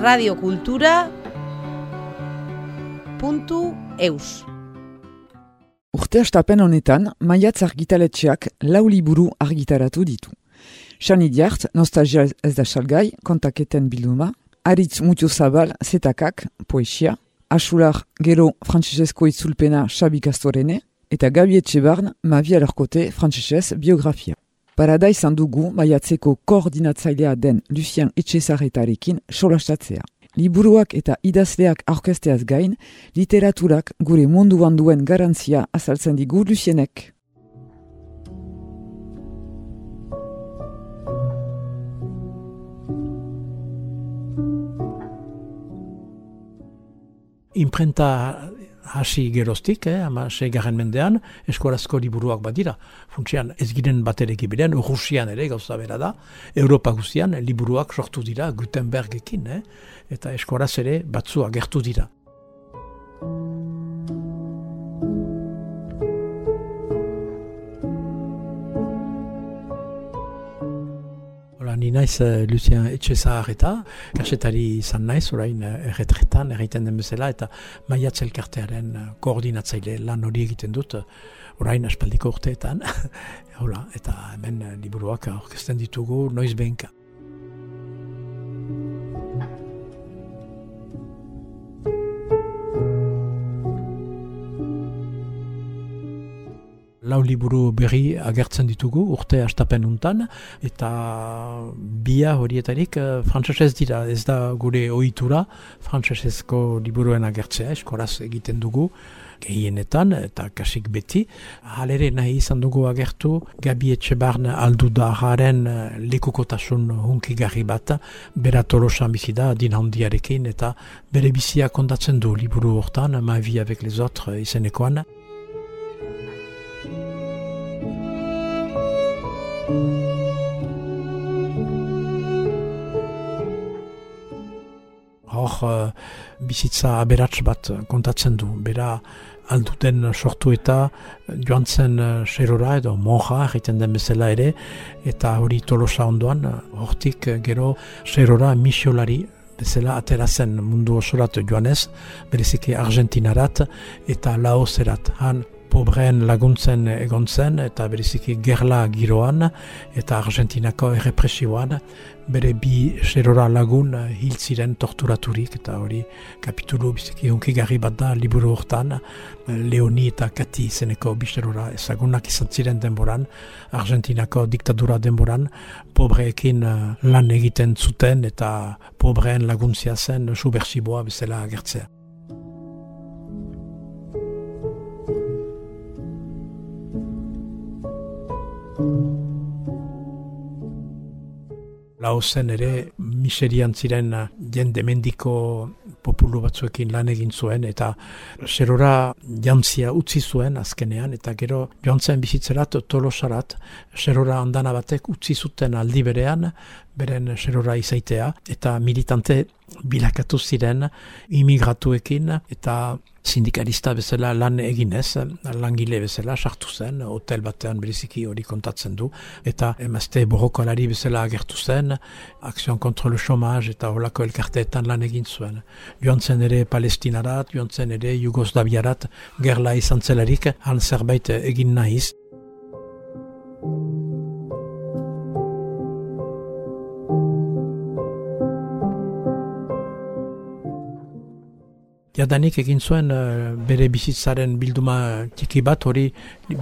radiokultura.eus Urte astapen honetan, maiatz argitaletxeak lau liburu argitaratu ditu. Xani diart, nostalgia ez da salgai, kontaketen bilduma, Aritz Mutio Zabal, zetakak, poesia, Asular gero frantzesezko itzulpena Xabi Kastorene, eta Gabi Etxebarn, ma via lorkote frantzesez biografia. Parada izan dugu maiatzeko koordinatzailea den Lucien Etxezarretarekin solastatzea. Liburuak eta idazleak aurkesteaz gain, literaturak gure munduan duen garantzia azaltzen digu Lucienek. Imprenta hasi geroztik, eh, ama segarren mendean, eskorazko liburuak badira. Funtsian ez giren bat ere gibiren, Rusian ere gauza bera da, Europa guztian liburuak sortu dira Gutenbergekin, eh, eta eskoraz ere batzu agertu dira. Ni naiz uh, Lucien Etxezahar eta kasetari izan naiz orain uh, erretretan erraiten den bezala eta maiatz elkartearen uh, koordinatzaile lan hori egiten dut orain aspaldiko urteetan Hola, eta hemen liburuak aurkezten ditugu noiz behinka. Lau liburu berri agertzen ditugu urte astapen untan, eta bia horietarik uh, frantzesez dira, ez da gure ohitura frantzesezko liburuen agertzea, eskoraz egiten dugu, gehienetan eta kasik beti. Halere nahi izan dugu agertu, Gabi Etxebarn aldu da jaren eh, lekukotasun hunkigarri bat, bera tolosan bizi da, din handiarekin, eta bere bizia kondatzen du liburu hortan, ma vi avec les autres izenekoan. Uh, bizitza aberats bat kontatzen du. Bera alduten sortu eta joan zen uh, serora edo monja egiten den bezala ere eta hori tolosa ondoan, hortik gero serora misiolari bezala atera zen mundu osorat joanez, bereziki Argentinarat eta Laoserat. Han pobreen laguntzen egon zen eta beriziki gerla giroan eta Argentinako errepresioan. Bere bi xerora lagun hil ziren torturaturik eta hori kapitulu biziki hunkigarri bat da liburu hortan. Leoni eta Kati zeneko bi xerora ezagunak izan ziren denboran Argentinako diktadura denboran. Pobreekin lan egiten zuten eta pobreen laguntzia zen subversiboa bezala agertzea. Laozen ere miserian ziren jende mendiko populu batzuekin lan egin zuen eta serora jantzia utzi zuen azkenean eta gero joan zen bizitzerat tolosarat serora andana batek utzi zuten aldi berean beren serora izaitea eta militante bilakatu ziren imigratuekin eta sindikalista bezala lan eginez, langile bezala sartu zen, hotel batean beriziki hori kontatzen du, eta emazte borrokalari bezala agertu zen, akzion kontrol chomaz eta holako elkarteetan lan egin zuen. Joan zen ere palestinarat, joan zen ere jugoslaviarat, gerla izan zelarik, han zerbait egin nahiz. Jadanik egin zuen uh, bere bizitzaren bilduma txiki bat, hori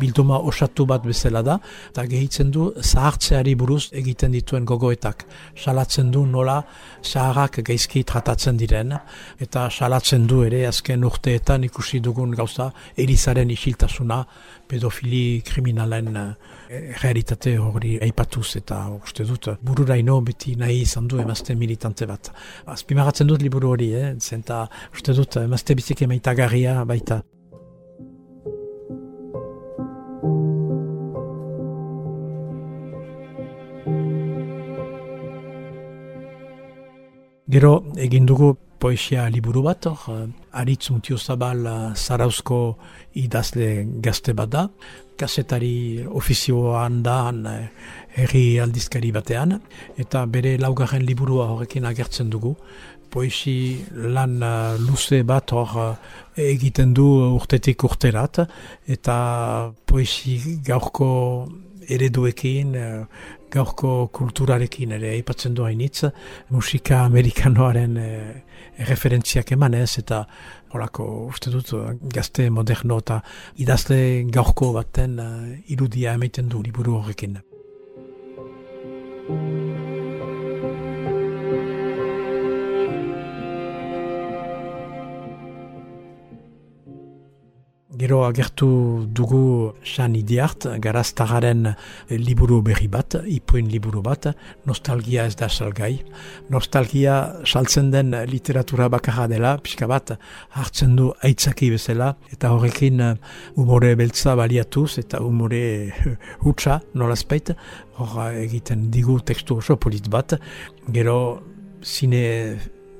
bilduma osatu bat bezala da, eta gehitzen du zahartzeari buruz egiten dituen gogoetak. Salatzen du nola zaharrak geizki tratatzen diren, eta salatzen du ere azken urteetan ikusi dugun gauza erizaren isiltasuna, pedofili kriminalen uh, realitate hori aipatuz eta uste dut bururaino beti nahi izan du emazte militante bat. Azpimaratzen dut liburu hori, eh? zenta uste dut emazte bizik emaitagarria baita. Gero egin dugu poesia liburu bat, hor, aritz mutio zabal zarauzko idazle gazte bat da, kasetari ofizioan da, herri aldizkari batean, eta bere laugarren liburua horrekin agertzen dugu. Poesi lan luze bat hor egiten du urtetik urterat, eta poesi gaurko ereduekin, uh, gaurko kulturarekin ere aipatzen du hainitz, musika amerikanoaren uh, referentziak emanez, eta horako uste dut gazte moderno eta idazle gaurko baten irudia emaiten du liburu horrekin. Gero agertu dugu San Idiart, garaztagaren liburu berri bat, ipuin liburu bat, nostalgia ez da salgai. Nostalgia saltzen den literatura bakarra dela, pixka bat hartzen du aitzaki bezala, eta horrekin umore beltza baliatuz, eta umore hutsa nolazpeit, hor egiten digu tekstu oso polit bat, gero zine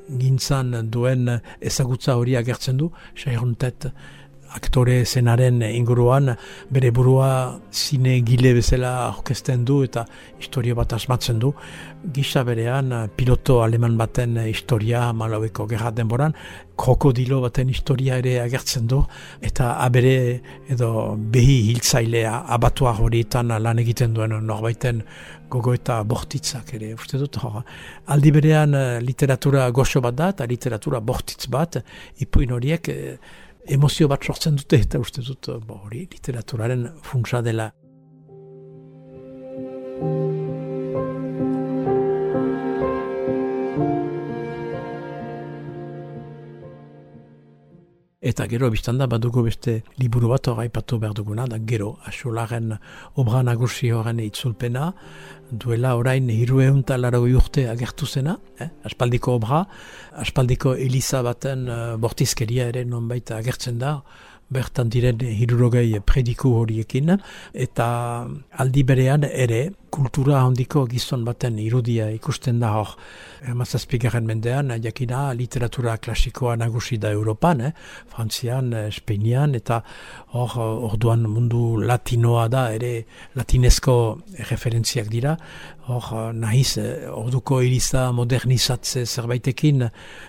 gintzan duen ezagutza hori agertzen du, sairuntet, aktore zenaren inguruan bere burua zine gile bezala orkesten du eta historio bat asmatzen du. Gisa berean piloto aleman baten historia malaueko gerrat denboran, krokodilo baten historia ere agertzen du eta abere edo behi hiltzailea abatua horietan lan egiten duen norbaiten gogo eta bortitzak ere, uste dut, hor. aldi berean literatura goxo bat da eta literatura bortitz bat, ipuin horiek eh, emozio bat sortzen dute eta uste dut hori literaturaren funtsa dela. Eta gero biztanda badugu beste liburu bat hori aipatu behar duguna, da gero asolaren obra nagusi horren itzulpena, duela orain hiru egun talara urte agertu zena, eh? aspaldiko obra, aspaldiko Elisa baten uh, bortizkeria ere nonbait agertzen da, bertan diren hirurogei prediku horiekin, eta aldi berean ere kultura handiko gizon baten irudia ikusten da hor. Mazazpigaren mendean, jakina literatura klasikoa nagusi da Europan, eh? Frantzian, Espainian, eta hor orduan mundu latinoa da, ere latinezko referentziak dira, hor nahiz orduko iriza modernizatze zerbaitekin,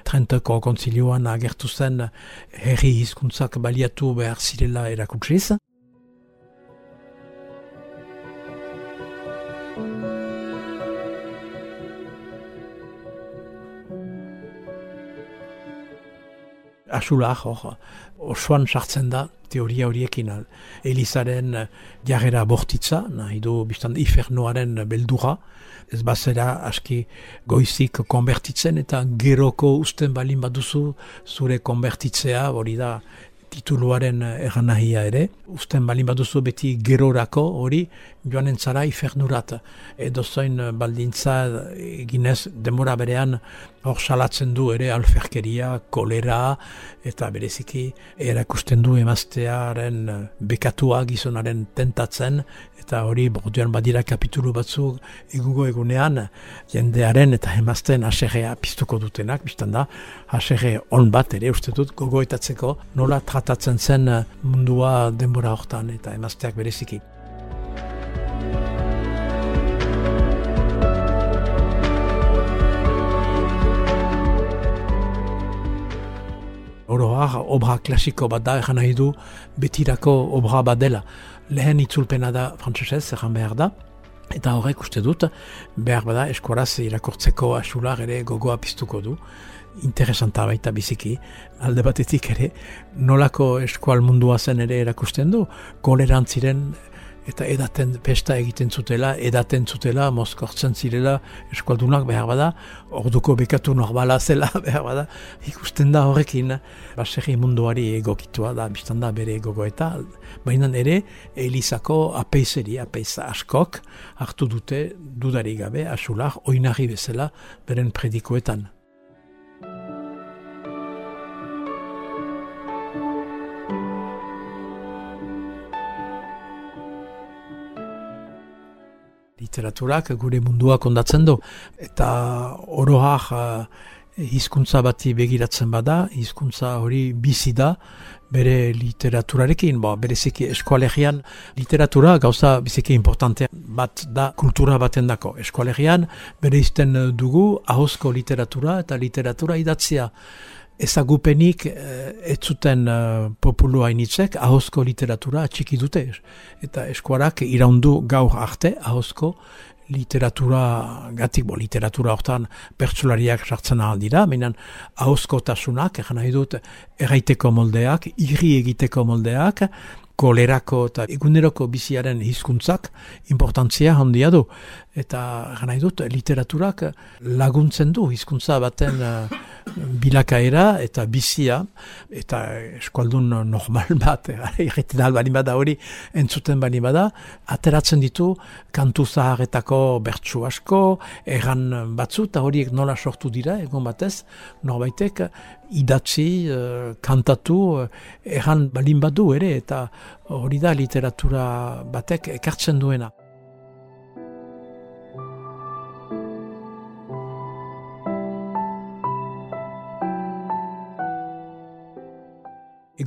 Trenteko konzilioan agertu zen herri hizkuntzak baliatu behar zirela erakutsiz. Asula, hor, osoan sartzen da, teoria horiekin, Elizaren jarrera bortitza, nahi du, biztan, ifernoaren beldura, ez bazera aski goizik konbertitzen, eta geroko usten balin baduzu zure konbertitzea, hori da, tituluaren erranahia ere. Usten balin baduzu beti gerorako hori joan entzara ifernurat. Edo zoin baldintza ginez demora berean hor salatzen du ere alferkeria, kolera eta bereziki erakusten du emaztearen bekatua gizonaren tentatzen eta hori borduan badira kapitulu batzu egugo egunean jendearen eta emazten aserrea piztuko dutenak, biztan da, aserre on bat ere uste dut gogoetatzeko nola tratatzen zen mundua denbora hortan eta emazteak bereziki. Oroar, obra klasiko bat da, egan nahi du, betirako obra bat dela. Lehen itzulpena da frantzesez, egan behar da. Eta horrek uste dut, behar bada eskoraz irakortzeko asular ere gogoa piztuko du. Interesanta baita biziki, alde batetik ere, nolako eskual mundua zen ere erakusten du, kolerantziren eta edaten pesta egiten zutela, edaten zutela, mozkortzen zirela eskualdunak behar bada, orduko bekatu normala zela behar bada, ikusten da horrekin, baserri munduari egokitua da, biztan da bere egogoeta, baina ere, Elizako apeizeri, apeiza askok, hartu dute dudari gabe, asular, oinari bezala, beren predikoetan. Literaturak gure mundua kondatzen du. Eta oroak uh, hizkuntza bati begiratzen bada, hizkuntza hori bizi da, bere literaturarekin, bo, bereziki eskualegian literatura gauza biziki importantea bat da kultura baten dako. Eskualegian bere izten dugu ahozko literatura eta literatura idatzia ezagupenik eh, ez zuten eh, populua initzek ahozko literatura txiki dute. Eta eskuarak iraundu gaur arte ahozko literatura gatik, bo, literatura hortan pertsulariak sartzen ahal dira, minan ahozko tasunak, egan nahi dut, erraiteko moldeak, irri egiteko moldeak, kolerako eta eguneroko biziaren hizkuntzak importantzia handia du. Eta gana dut literaturak laguntzen du hizkuntza baten uh, bilakaera eta bizia eta eskualdun normal bat, egiten albani bada hori entzuten bani bada, ateratzen ditu kantu zaharretako bertsu asko, erran batzu eta horiek nola sortu dira, egon batez, norbaitek idatzi, uh, kantatu, uh, erran balin badu ere, eta hori da literatura batek ekartzen duena.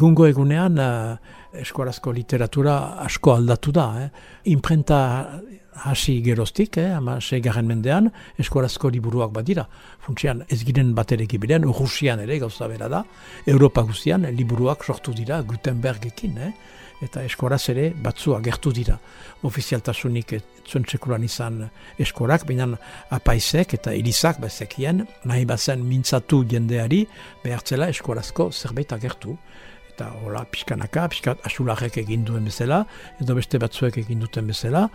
Egungo egunean, uh, eskuarazko literatura asko aldatu da. Eh? Imprenta hasi geroztik, eh, ama segarren mendean, eskuarazko liburuak badira. Funtsian ez giren bat ere Rusian ere gauza bera da, Europa guztian liburuak sortu dira Gutenbergekin, eh, eta eskuaraz ere batzu agertu dira. Ofizialtasunik zuen izan eskuarak, baina apaisek eta elizak bezekien, nahi bazen mintzatu jendeari, behartzela eskuarazko zerbait agertu eta hola pixkanaka, pixkat asularek egin duen bezala, edo beste batzuek egin duten bezala,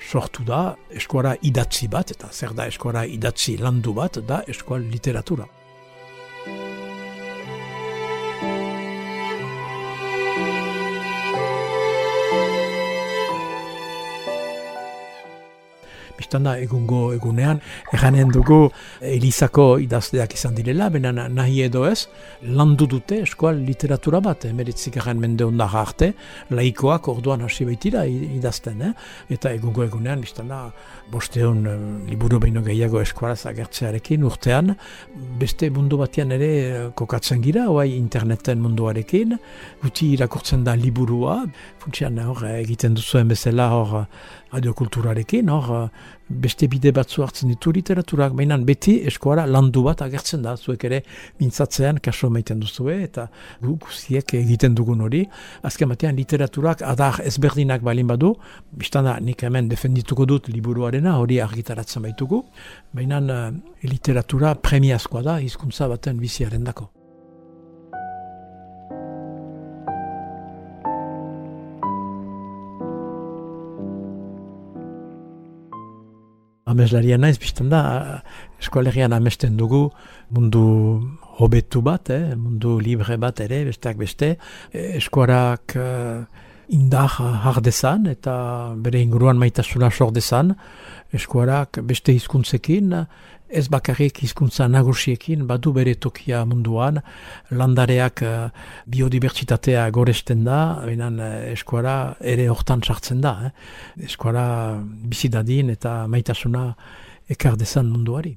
sortu da eskuara idatzi bat, eta zer da eskuara idatzi landu bat, da eskual literatura. Biztan da egungo egunean, eganen dugu Elizako idazteak izan direla, bena nahi edo ez, landu dute eskual literatura bat, emeritzik egan mende ondar arte, laikoak orduan hasi baitira idazten, eh? eta egungo egunean, biztan da, bosteon uh, liburu behin gehiago eskualaz agertzearekin urtean, beste mundu batean ere eh, kokatzen gira, oai interneten munduarekin, guti irakurtzen da liburua, funtsian hor egiten duzuen bezala hor radiokulturarekin, hor beste bide batzu hartzen ditu literaturak, baina beti eskoara landu bat agertzen da, zuek ere mintzatzean kaso maiten duzue, eta guziek egiten dugun hori. Azken batean literaturak adar ezberdinak balin badu, biztana nik hemen defendituko dut liburuarena, hori argitaratzen baitugu, baina uh, literatura premiazkoa da, hizkuntza baten biziaren dako. Ameslaria naiz, bizten da, eskualerian amesten dugu mundu hobetu bat, eh? mundu libre bat ere, besteak beste, eskuarak uh, indar hardezan eta bere inguruan maitasuna sordezan, eskuarak beste hizkuntzekin, ez bakarrik hizkuntza nagusiekin badu bere tokia munduan, landareak uh, biodibertsitatea goresten da, benan uh, eskuara ere hortan sartzen da. Eh? Eskuara bizidadin eta maitasuna ekar dezan munduari.